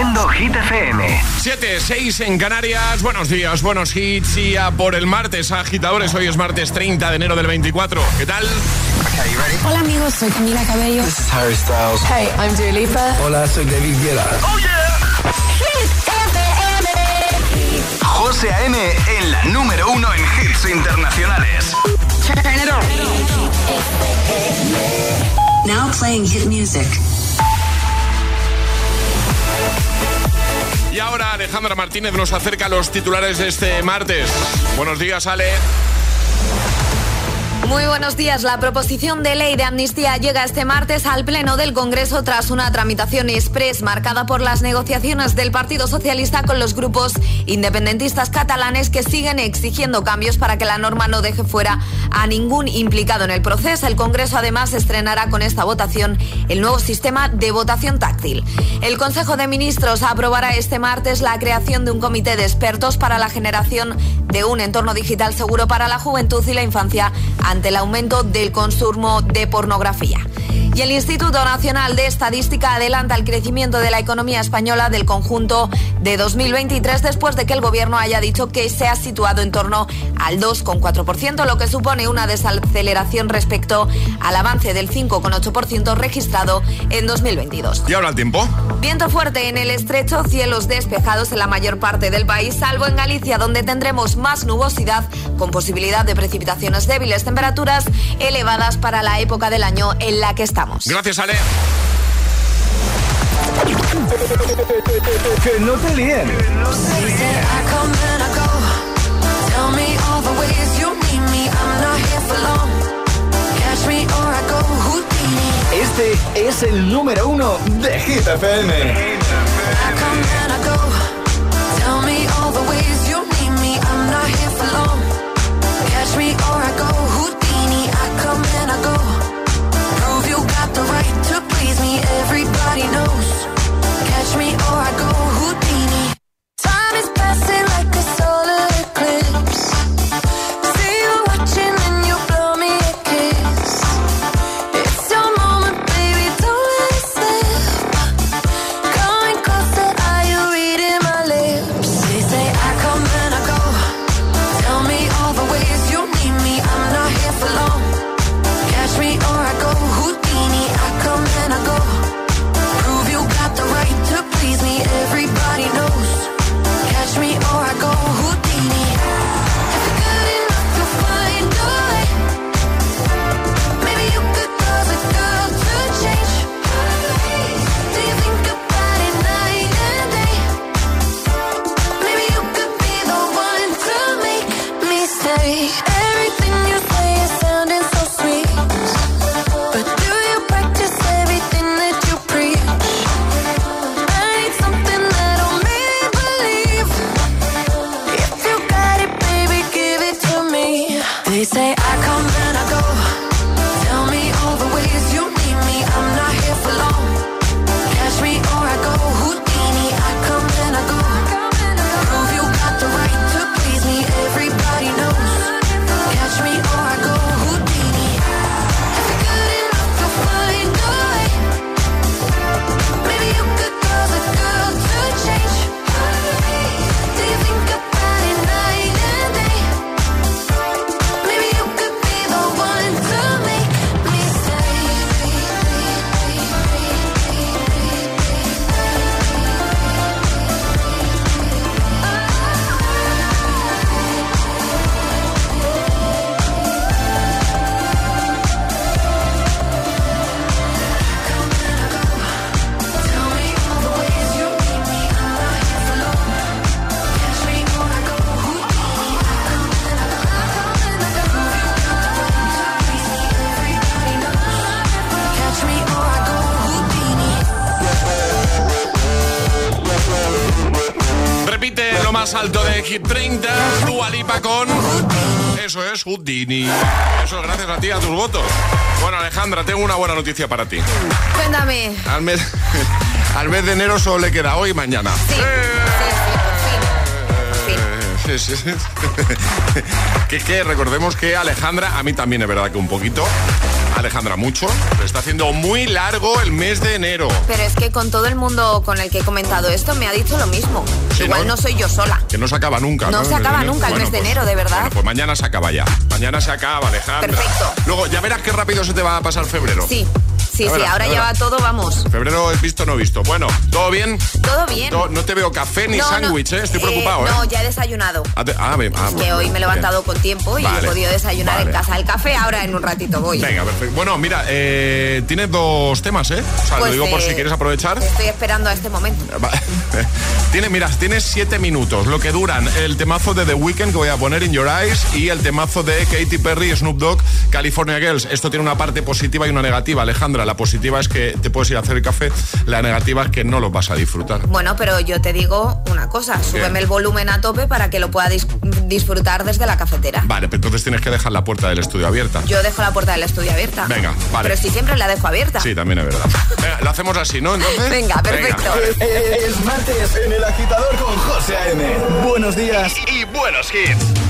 Haciendo Hit FM. 7, 6 en Canarias. Buenos días, buenos hits. Y a por el martes, agitadores. Hoy es martes 30 de enero del 24. ¿Qué tal? Hola amigos, soy Camila Cabello. This is Harry Styles. Hey, I'm Dua Lipa. Hola, soy David Guetta. ¡Oh, yeah! Hit FM. José A.M. en la número uno en hits internacionales. Turn it on. Now playing hit music. Y ahora Alejandra Martínez nos acerca a los titulares de este martes. Buenos días, Ale. Muy buenos días. La proposición de ley de amnistía llega este martes al Pleno del Congreso tras una tramitación express marcada por las negociaciones del Partido Socialista con los grupos independentistas catalanes que siguen exigiendo cambios para que la norma no deje fuera a ningún implicado en el proceso. El Congreso además estrenará con esta votación el nuevo sistema de votación táctil. El Consejo de Ministros aprobará este martes la creación de un comité de expertos para la generación de un entorno digital seguro para la juventud y la infancia el aumento del consumo de pornografía. Y el Instituto Nacional de Estadística adelanta el crecimiento de la economía española del conjunto de 2023 después de que el gobierno haya dicho que se ha situado en torno al 2,4%, lo que supone una desaceleración respecto al avance del 5,8% registrado en 2022. ¿Y ahora el tiempo? Viento fuerte en el estrecho, cielos despejados en la mayor parte del país, salvo en Galicia, donde tendremos más nubosidad con posibilidad de precipitaciones débiles, temperaturas elevadas para la época del año en la que estamos. Gracias, Ale. Que no te líen. Este es el número uno de Hit FM. Catch everybody knows. Hit 30, Dua Lipa con... Eso es Houdini. Eso es gracias a ti, a tus votos. Bueno, Alejandra, tengo una buena noticia para ti. Cuéntame. Al mes, al mes de enero solo le queda hoy y mañana. Sí, sí, sí, por fin. Por fin. Sí, sí, sí. que, que recordemos que Alejandra, a mí también es verdad que un poquito, Alejandra, mucho. Se está haciendo muy largo el mes de enero. Pero es que con todo el mundo con el que he comentado esto me ha dicho lo mismo. Sí, Igual ¿no? no soy yo sola. Que no se acaba nunca. No ¿no? se acaba nunca el mes de enero, de verdad. Bueno, pues mañana se acaba ya. Mañana se acaba, Alejandra. Perfecto. Luego, ya verás qué rápido se te va a pasar febrero. Sí, sí, sí, ahora ya ya va verás. todo, vamos. Febrero es visto o no visto. Bueno, ¿todo bien? Todo bien. No, no te veo café ni No, no, sándwich, ¿eh? Estoy eh, preocupado, ¿eh? No, ya he desayunado. Ah, te- ah, bien, ah, Es que hoy me he bien. levantado con tiempo y Vale, he podido desayunar vale. en casa. El café ahora en un ratito voy. Venga, perfecto. Bueno, mira, eh, tienes dos temas, ¿eh? O sea, Pues, lo digo por eh, si quieres aprovechar. Estoy esperando a este momento. Va- Tiene, mira, tienes siete minutos, lo que duran el temazo de The Weeknd que voy a poner in Your Eyes y el temazo de Katy Perry, Snoop Dogg, California Girls. Esto tiene una parte positiva y una negativa, Alejandra. La positiva es que te puedes ir a hacer el café, la negativa es que no lo vas a disfrutar. Bueno, pero yo te digo una cosa, súbeme el volumen a tope para que lo pueda dis- disfrutar desde la cafetera. Vale, pero entonces tienes que dejar la puerta del estudio abierta. Yo dejo la puerta del estudio abierta. Venga, vale. Pero si siempre la dejo abierta. Sí, también es verdad. Venga, lo hacemos así, ¿no? Entonces. Venga, perfecto. vale. Es, es martes en el agitador con José A.M. Buenos días. Y buenos hits.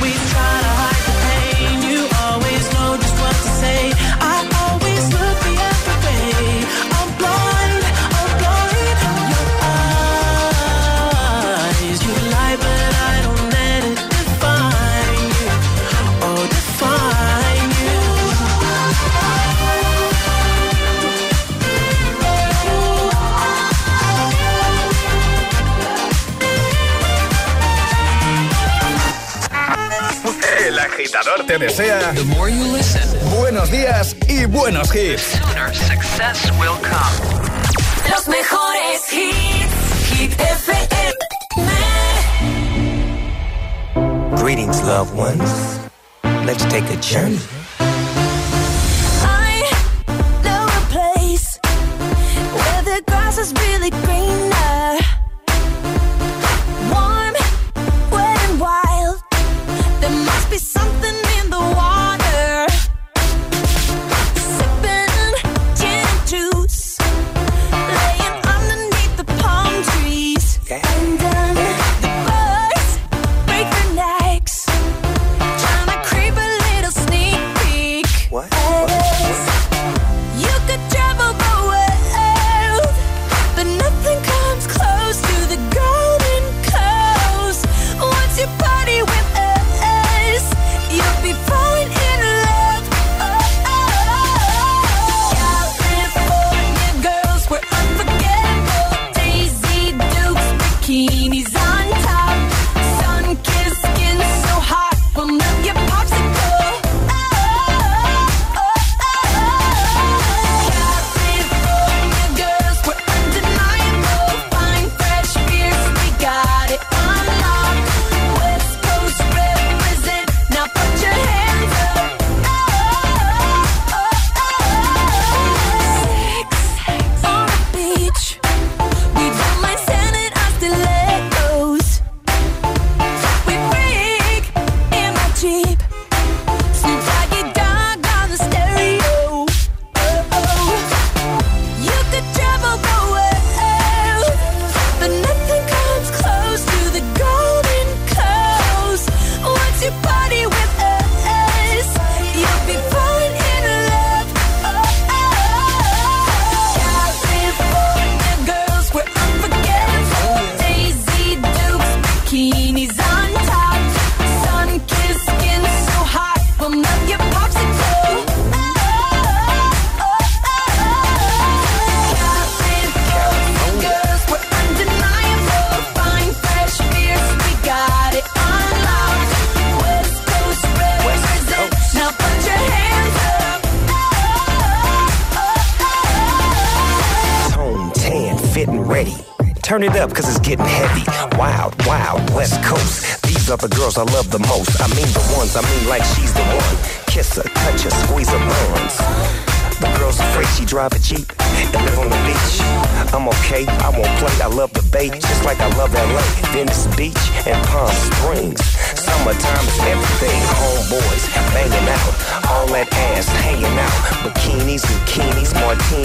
agitador te desea buenos días y buenos hits. Los mejores hits. Hit FM. Greetings, loved ones. Let's take a journey. I know a place where the grass is really greener. There must be something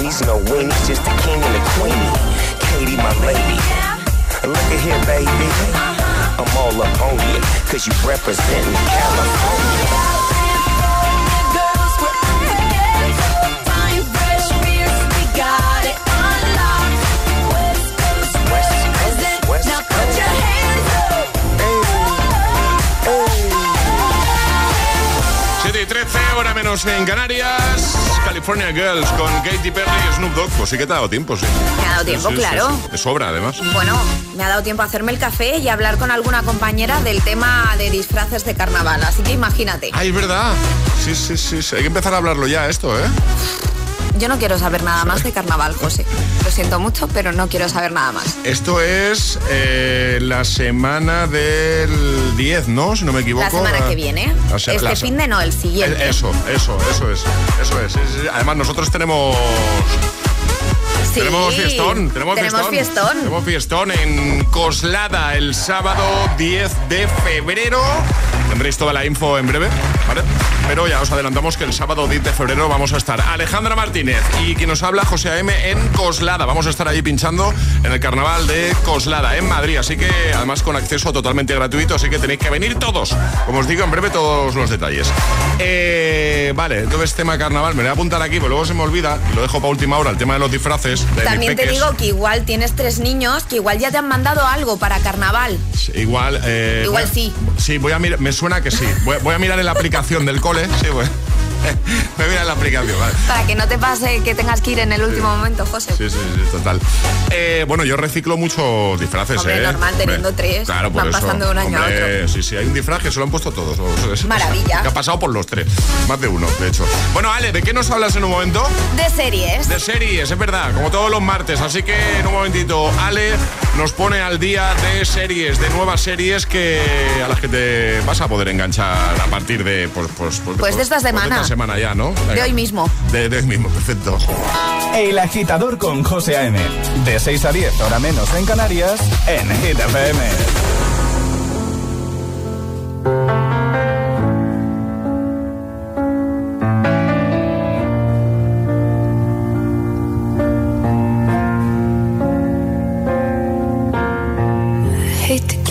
martinis, no weenies, just the king and the queenie. Katie, my lady. Look at here, baby. I'm all up on you, cause you representing California. 13, hora menos en Canarias. California Girls con Katy Perry y Snoop Dogg. Pues sí que te ha dado tiempo, sí. Me ha dado tiempo, Sí, sí, claro. sí. De sobra, además. Bueno, me ha dado tiempo a hacerme el café y hablar con alguna compañera del tema de disfraces de carnaval. Así que imagínate. Ah, es verdad. Sí, sí, sí, sí. Hay que empezar a hablarlo ya, esto, ¿eh? Yo no quiero saber nada más de carnaval, José. Lo siento mucho, pero no quiero saber nada más. Esto es eh, la semana del 10, ¿no? Si no me equivoco. La semana que viene. La se- Este la fin de no, el siguiente. Eso, eso, eso es. Eso es. Es- Además, nosotros tenemos. Sí, Tenemos fiestón, tenemos, Tenemos fiestón. Tenemos fiestón en Coslada el sábado 10 de febrero. Tendréis toda la info en breve, ¿vale? Pero ya os adelantamos que el sábado 10 de febrero vamos a estar Alejandra Martínez y quien nos habla José A.M. en Coslada. Vamos a estar ahí pinchando en el carnaval de Coslada, en Madrid. Así que además con acceso totalmente gratuito, así que tenéis que venir todos. Como os digo, en breve todos los detalles. Eh, vale, entonces tema carnaval, me lo voy a apuntar aquí, pero luego se me olvida y lo dejo para última hora, el tema de los disfraces. También te digo que igual tienes tres niños que igual ya te han mandado algo para carnaval. Igual. eh, Igual sí. Sí, voy a mirar. Me suena que sí. Voy, voy a mirar en la aplicación del cole. Sí, voy, voy a mirar en la aplicación, vale. Para que no te pase que tengas que ir en el último momento, José. Sí, sí, sí, total. Eh, bueno, yo reciclo muchos disfraces, Hombre, ¿eh? normal, teniendo tres, Claro, por van eso. pasando de un año a Hombre, otro. Sí, sí, hay un disfraz que se lo han puesto todos. Maravilla. Que ha pasado por los tres. Más de uno, de hecho. Bueno, Ale, ¿de qué nos hablas en un momento? De series. De series, es verdad, como todos los martes. Así que en un momentito, Ale nos pone al día de series, de nuevas series que a las que te vas a poder enganchar a partir de. Pues, pues, Pues de esta semana. de esta semana ya, ¿no? De hoy mismo. De, de hoy mismo, perfecto. El agitador con José A.M. De 6 a 10, hora menos en Canarias, en Hit FM.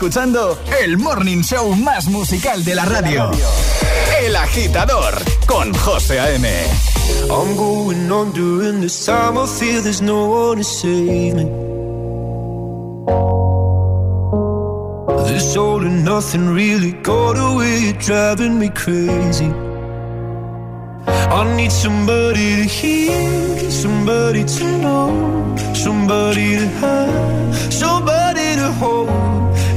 escuchando el morning show más musical de la radio. El agitador con José A.M. I'm going on during this time. I feel there's no one to save me. This all and nothing really got away, driving me crazy. I need somebody to hear, somebody to know, somebody to have, somebody.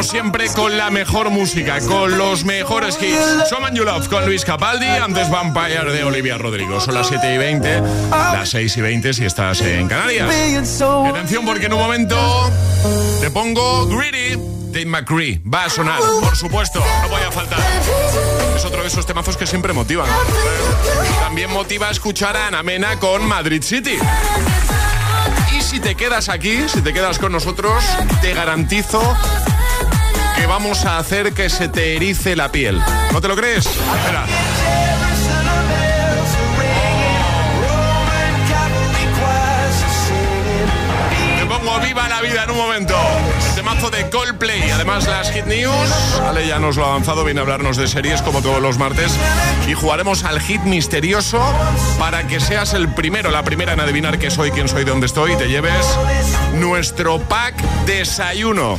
Siempre con la mejor música, con los mejores hits. Soman You Love con Luis Capaldi, antes Vampire de Olivia Rodrigo. Son las 7 y 20, las 6 y 20 si estás en Canarias. Atención porque en un momento te pongo Greedy. Dave McCree va a sonar, por supuesto, no voy a faltar. Es otro de esos temazos que siempre motivan. También motiva escuchar a Ana Mena con Madrid City si te quedas aquí, si te quedas con nosotros, te garantizo vamos a hacer que se te erice la piel. ¿No te lo crees? Espera. viva la vida en un momento. Temazo de Coldplay. Además, las Hit News. Vale, ya nos lo ha avanzado. Viene a hablarnos de series como todos los martes. Y jugaremos al hit misterioso para que seas el primero, la primera en adivinar qué soy, quién soy, de dónde estoy. Y te lleves nuestro pack desayuno.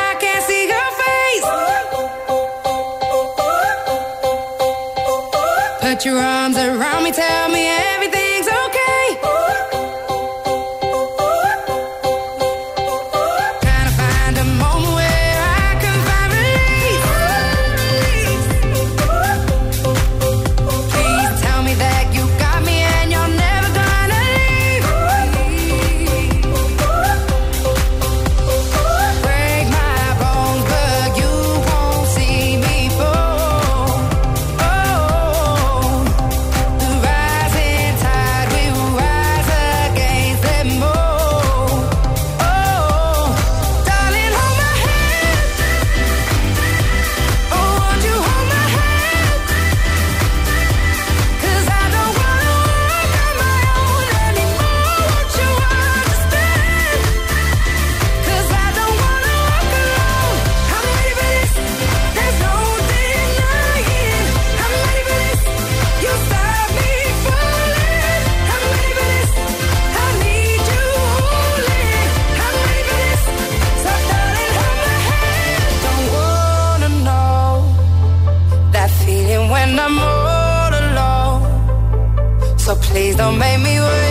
Your arms around me, tell me So please don't make me wait,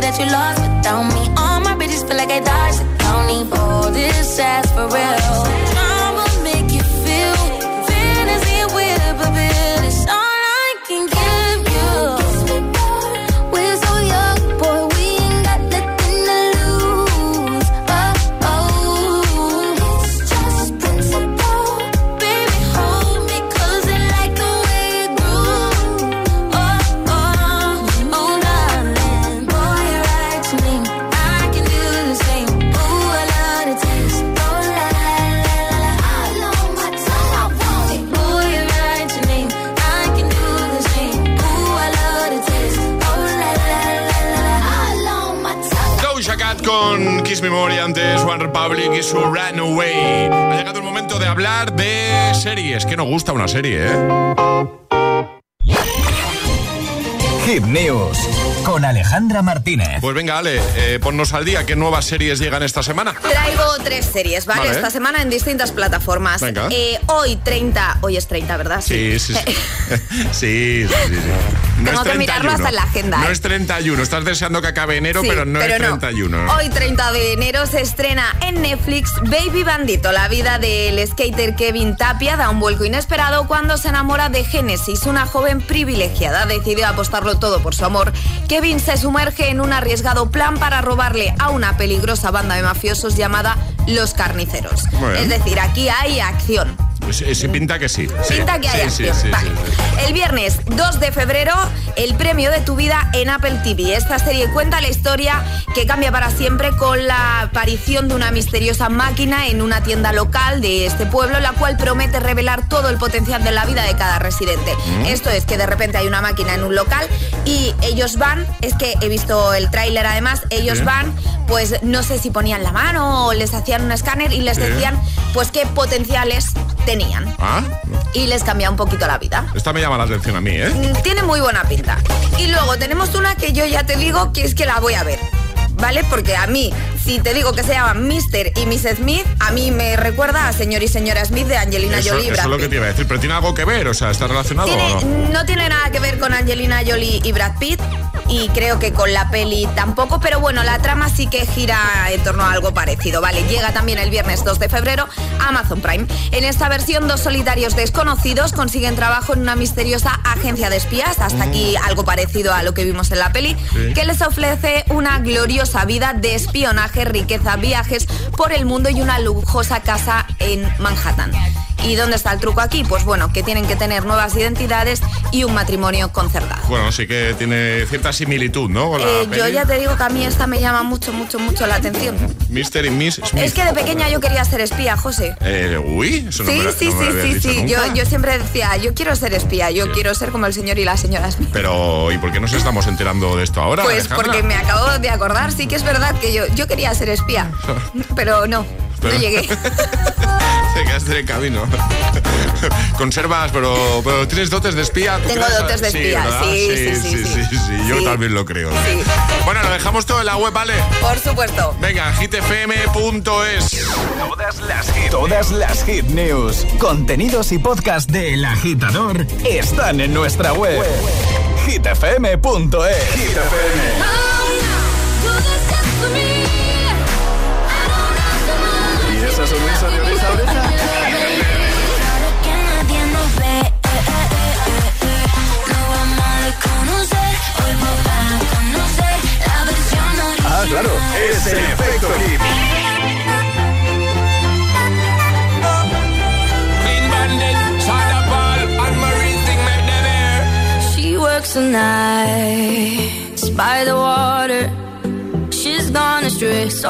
Your that you lost without me. All my bitches feel like I dodged the county. All this ass for real. Antes One Republic y su Runaway. Ha llegado el momento de hablar de series. Que nos gusta una serie, ¿eh? Hit News con Alejandra Martínez. Pues venga, Ale, eh, ponnos al día. ¿Qué nuevas series llegan esta semana? Traigo tres series, ¿vale? Vale. Esta semana en distintas plataformas. Venga. Eh, hoy 30, hoy es 30, ¿verdad? Sí, sí, sí. sí, sí, sí, sí. Tengo que mirarlo hasta en la agenda, No ¿eh? es 31. Estás deseando que acabe enero, Sí, pero no es 31. ¿no? Hoy 30 de enero se estrena en Netflix Baby Bandito. La vida del skater Kevin Tapia da un vuelco inesperado cuando se enamora de Genesis, una joven privilegiada. Decidió apostarlo todo por su amor. Kevin se sumerge en un arriesgado plan para robarle a una peligrosa banda de mafiosos llamada Los Carniceros. Es decir, aquí hay acción. Pues, eh, sí, pinta que sí. sí. Pinta que hay Sí, sí, acción. sí, Vale. sí, sí. El viernes 2 de febrero, el premio de tu vida en Apple TV. Esta serie cuenta la historia que cambia para siempre con la aparición de una misteriosa máquina en una tienda local de este pueblo, la cual promete revelar todo el potencial de la vida de cada residente. Mm. Esto es que de repente hay una máquina en un local y ellos van, es que he visto el tráiler además, ellos Sí. van, pues no sé si ponían la mano o les hacían un escáner y les decían pues qué potenciales tenían Ah, y les cambia un poquito la vida. esta me llama la atención a mí, ¿eh? Mm, Tiene muy buena pinta. Y luego tenemos una que yo ya te digo que es que la voy a ver. ¿Vale? Porque a mí si te digo que se llaman Mr. y Miss Smith, a mí me recuerda a Señor y Señora Smith de Angelina Eso, Jolie y eso Brad es lo que te iba a decir, pero tiene algo que ver, o sea, ¿está relacionado Tiene- o no? no tiene nada que ver con Angelina Jolie y Brad Pitt y creo que con la peli tampoco, pero bueno, la trama sí que gira en torno a algo parecido, ¿vale? Llega también el viernes 2 de febrero a Amazon Prime. En esta versión, dos solitarios desconocidos consiguen trabajo en una misteriosa agencia de espías, hasta aquí algo parecido a lo que vimos en la peli, Sí. que les ofrece una gloriosa vida de espionaje, riqueza, viajes por el mundo y una lujosa casa en Manhattan. ¿Y dónde está el truco aquí? Pues bueno, que tienen que tener nuevas identidades y un matrimonio concertado. Bueno, sí que tiene cierta similitud, ¿no? Con la Eh, yo ya te digo que a mí esta me llama mucho, mucho, mucho la atención. Mr. y Miss Smith. Es que de pequeña yo quería ser espía, José. Eh, uy, eso no Sí, me, sí, no me sí, sí, sí. Yo, yo siempre decía, yo quiero ser espía, yo quiero ser como el señor y la señora Smith. Pero, ¿y por qué nos estamos enterando de esto ahora? Pues Alejandra? porque me acabo de acordar, sí que es verdad que yo, yo quería ser espía, pero no, no Pero- llegué. Te quedaste en el camino. Conservas, pero, pero tienes dotes de espía. ¿tú Tengo dotes de espía, sí, sí, sí, sí, sí, sí, Yo Sí. también lo creo. Bueno, lo dejamos todo en la web, ¿vale? Por supuesto. Venga, hitfm.es. Todas las hit, todas las hit news, contenidos y podcast del agitador están en nuestra web. hitfm.es. Hit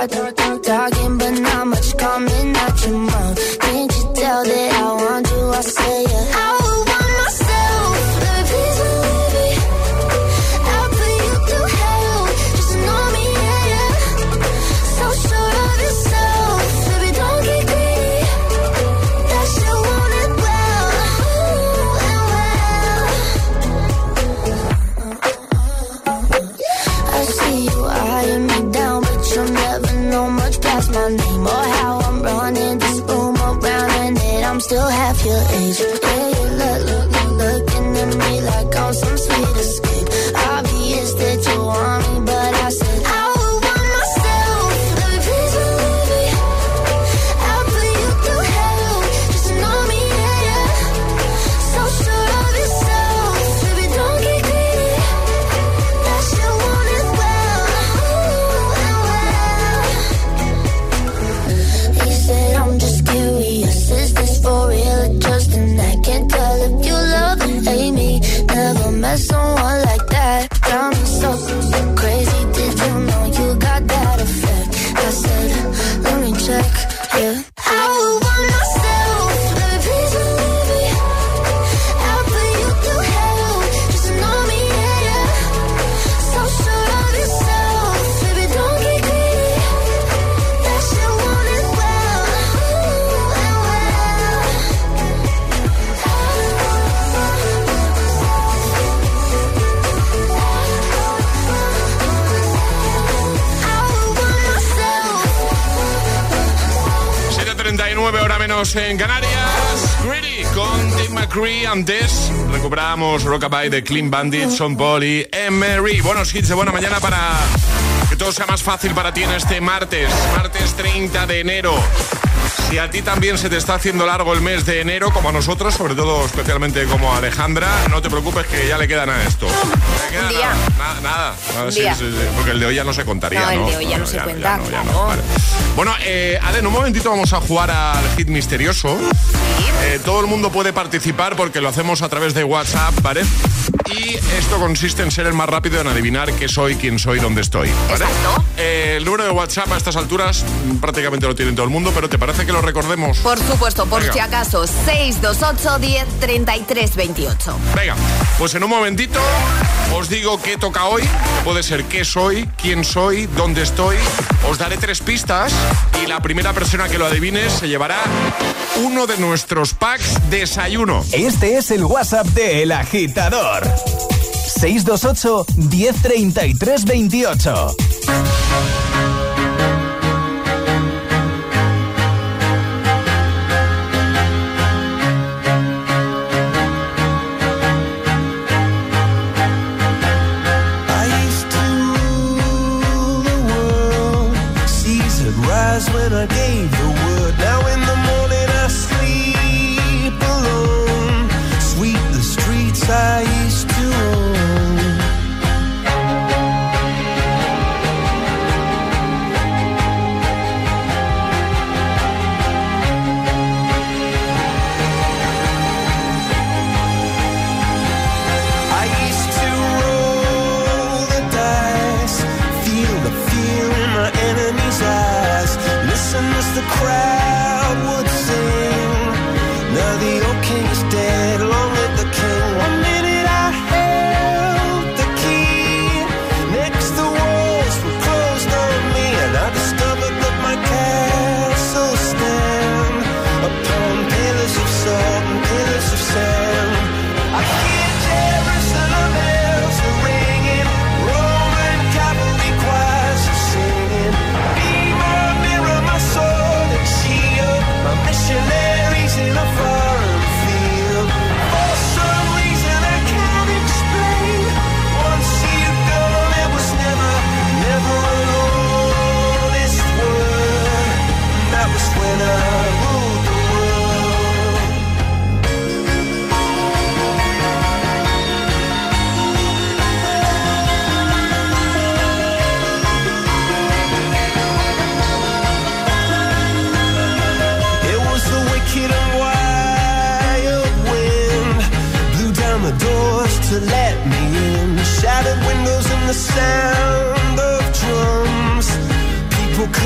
i do en Canarias. Greedy con Dave McCree. Antes recuperamos Rockabye de Clean Bandit, Son Paul y Emery. Buenos hits de buena mañana para que todo sea más fácil para ti en este martes, martes 30 de enero. Si a ti también se te está haciendo largo el mes de enero, como a nosotros, sobre todo especialmente como a Alejandra, no te preocupes que ya le quedan a esto. Le queda Un día. Nada, nada, nada. Un Sí, día. sí, sí, porque el de hoy ya no se contaría, No, ¿no? el de hoy ya no se cuenta, ya vale. Bueno, eh, Ale, en un momentito vamos a jugar al hit misterioso. Eh, todo el mundo puede participar porque lo hacemos a través de WhatsApp, ¿vale? Y esto consiste en ser el más rápido en adivinar qué soy, quién soy, dónde estoy. ¿vale? Eh, el número de WhatsApp a estas alturas mm, prácticamente lo tiene todo el mundo, pero ¿te parece que lo recordemos? Por supuesto, por Venga. si acaso, 628 10 33 28. Venga, pues en un momentito os digo qué toca hoy. Puede ser qué soy, quién soy, dónde estoy. Os daré tres pistas y la primera persona que lo adivine se llevará uno de nuestros packs desayuno. Este es el WhatsApp de El Agitador. 628 1033 28. I used to rule the world. Seas had rise when I gave the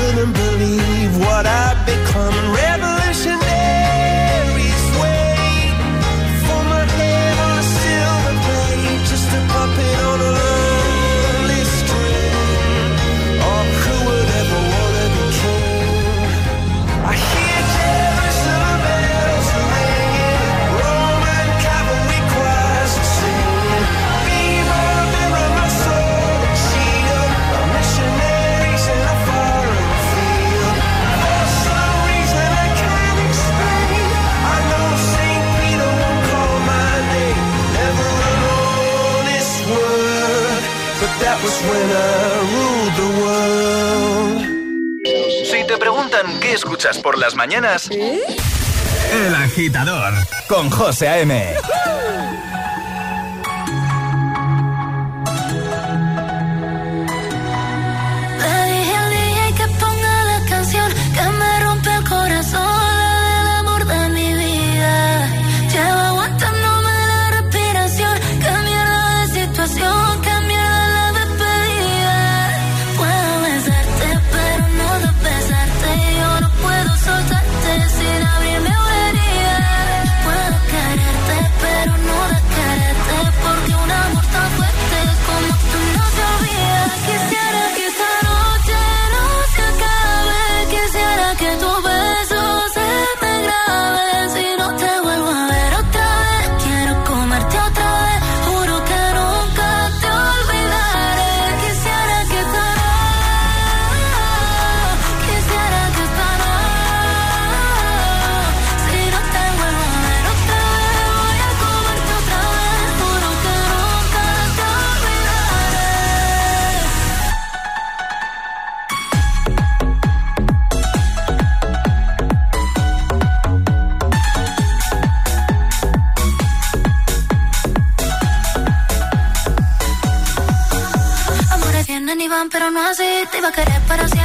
couldn't believe what I Si te preguntan qué escuchas por las mañanas, ¿Eh? El agitador con José A.M. va a querer, pero si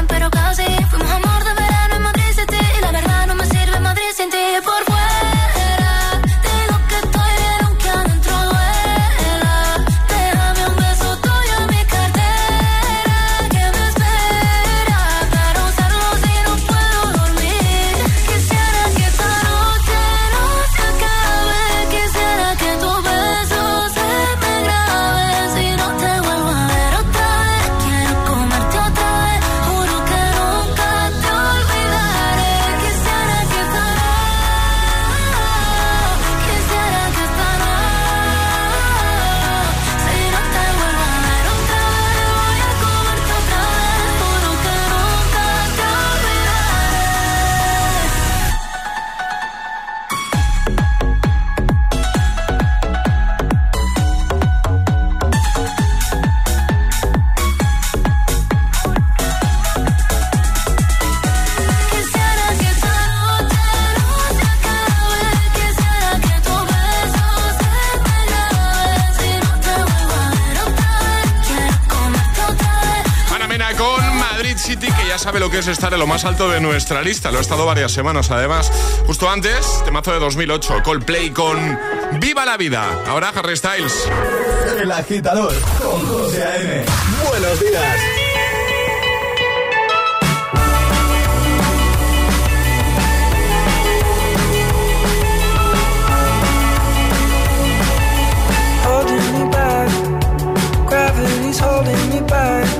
es estar en lo más alto de nuestra lista. Lo he estado varias semanas además. Justo antes, temazo de 2008, Coldplay con Viva la Vida. Ahora Harry Styles. El agitador con José A.M. Buenos días. Holding me back.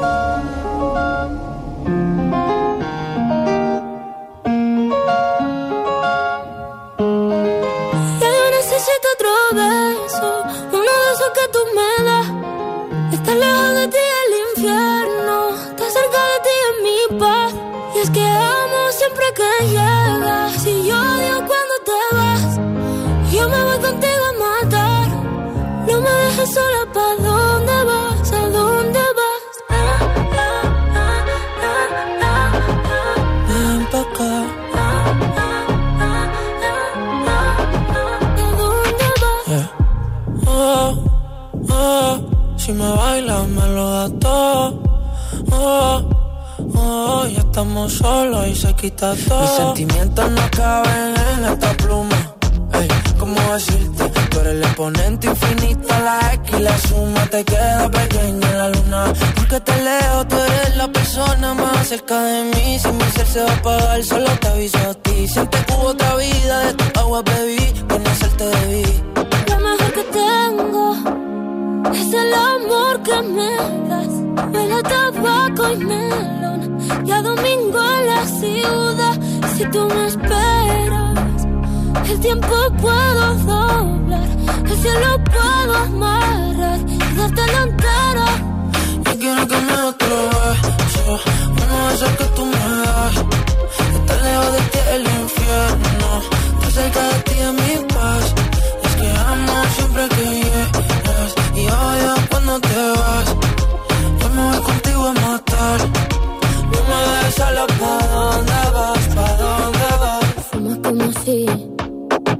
Eh, oh, oh. Si me bailas me lo das todo. Oh, ya estamos solos y se quita todo. Mis sentimientos no caben en esta pluma. Ey, ¿cómo decirte? Tú eres el exponente infinito, la X y la suma te queda pequeña en la luna. Porque te leo, tú eres la persona más cerca de mí. Si mi ser se va a apagar, solo te aviso a ti. Siempre que hubo otra vida, de tu agua bebí, conocerte debí. Lo mejor que tengo es el amor que me das. Huele tabaco y melón. Y a domingo en la ciudad. Si tú me esperas, el tiempo puedo doblar. El cielo puedo amarrar y darte la entera. Yo quiero que me otro beso, uno de esos que tú me das. Estar lejos de ti el infierno, estar cerca de ti es mi paz. Es que amo siempre que llegas y odio cuando te vas. Yo me voy contigo a matar. No me dejes sola, ¿pa' dónde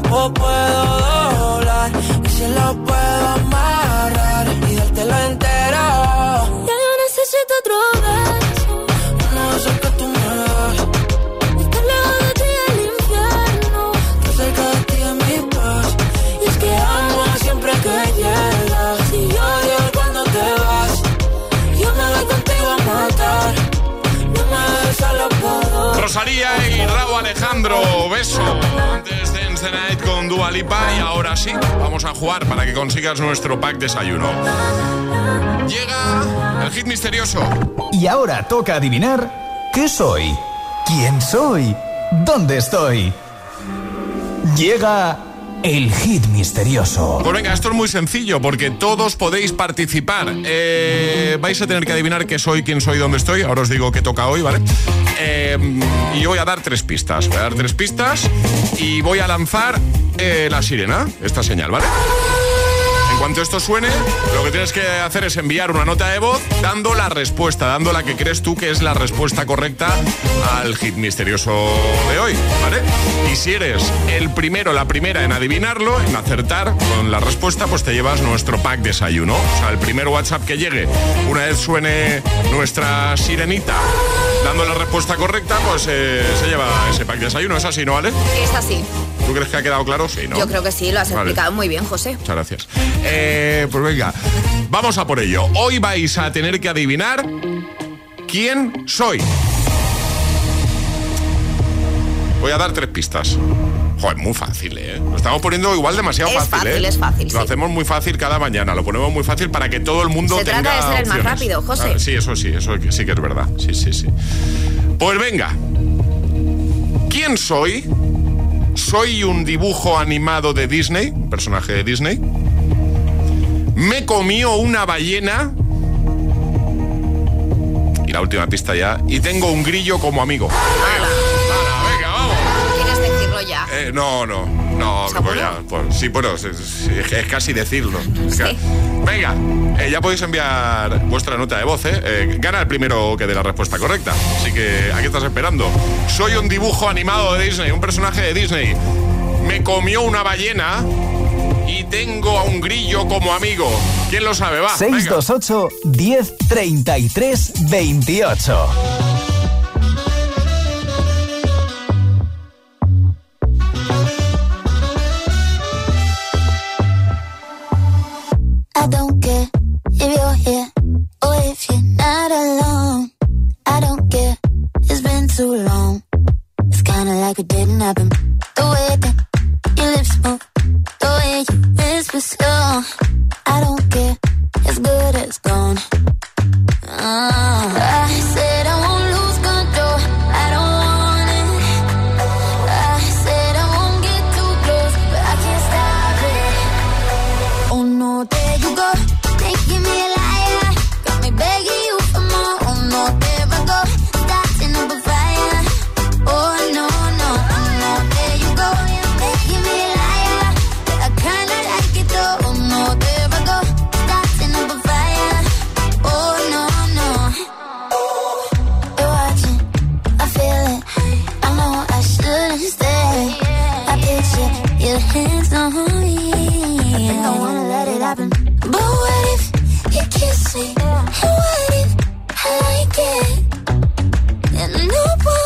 tiempo puedo doblar y si lo puedo amarrar y dártelo entero. Ya yo necesito otro beso de esos que tú me das. Estar lejos de ti el infierno Estar cerca de ti es mi paz. Y es que amo siempre que llegas. Y odio cuando te vas. Yo me voy contigo a matar. No me dejes solo por Rosalía y Raúl Alejandro, beso. Con Dua Lipa y ahora sí, vamos a jugar para que consigas nuestro pack desayuno. Llega el hit misterioso. Y ahora toca adivinar qué soy, quién soy, dónde estoy. Llega el hit misterioso. Pues venga, esto es muy sencillo porque todos podéis participar. Eh, vais a tener que adivinar qué soy, quién soy, dónde estoy. Ahora os digo qué toca hoy, ¿vale? Eh, y voy a dar tres pistas. Voy a dar tres pistas y voy a lanzar eh, la sirena, esta señal, ¿vale? Cuanto esto suene, lo que tienes que hacer es enviar una nota de voz dando la respuesta, dando la que crees tú que es la respuesta correcta al hit misterioso de hoy, ¿vale? Y si eres el primero, la primera en adivinarlo, en acertar con la respuesta, pues te llevas nuestro pack desayuno. O sea, el primer WhatsApp que llegue, una vez suene nuestra sirenita dando la respuesta correcta, pues eh, se lleva ese pack desayuno. ¿Es así, no, vale? Es así. ¿Tú crees que ha quedado claro? Sí, ¿no? Yo creo que sí, lo has Vale. explicado muy bien, José. Muchas gracias. Eh, pues venga, vamos a por ello. Hoy vais a tener que adivinar quién soy. Voy a dar tres pistas. Joder, muy fácil, ¿eh? Lo estamos poniendo igual demasiado Es fácil, fácil, ¿eh? es fácil, Lo sí. hacemos muy fácil cada mañana, lo ponemos muy fácil para que todo el mundo Se tenga trata de ser el más rápido, José. Ah, sí, eso sí, eso sí que es verdad. Sí, sí, sí. Pues venga. ¿Quién soy? Soy un dibujo animado de Disney, un personaje de Disney. Me comió una ballena. Y la última pista ya. Y tengo un grillo como amigo. Venga, venga, vamos. ¿Quieres decirlo ya? Eh, no, no, no, pues ya, pues, sí, bueno, es, es- es casi decirlo. Es Venga, eh, ya podéis enviar vuestra nota de voz, ¿eh? Eh, Gana el primero que dé la respuesta correcta. Así que, ¿a qué estás esperando? Soy un dibujo animado de Disney, un personaje de Disney. Me comió una ballena y tengo a un grillo como amigo. ¿Quién lo sabe? Va, venga. 628 10 33 28. fancy. Yeah. What if I get and nobody?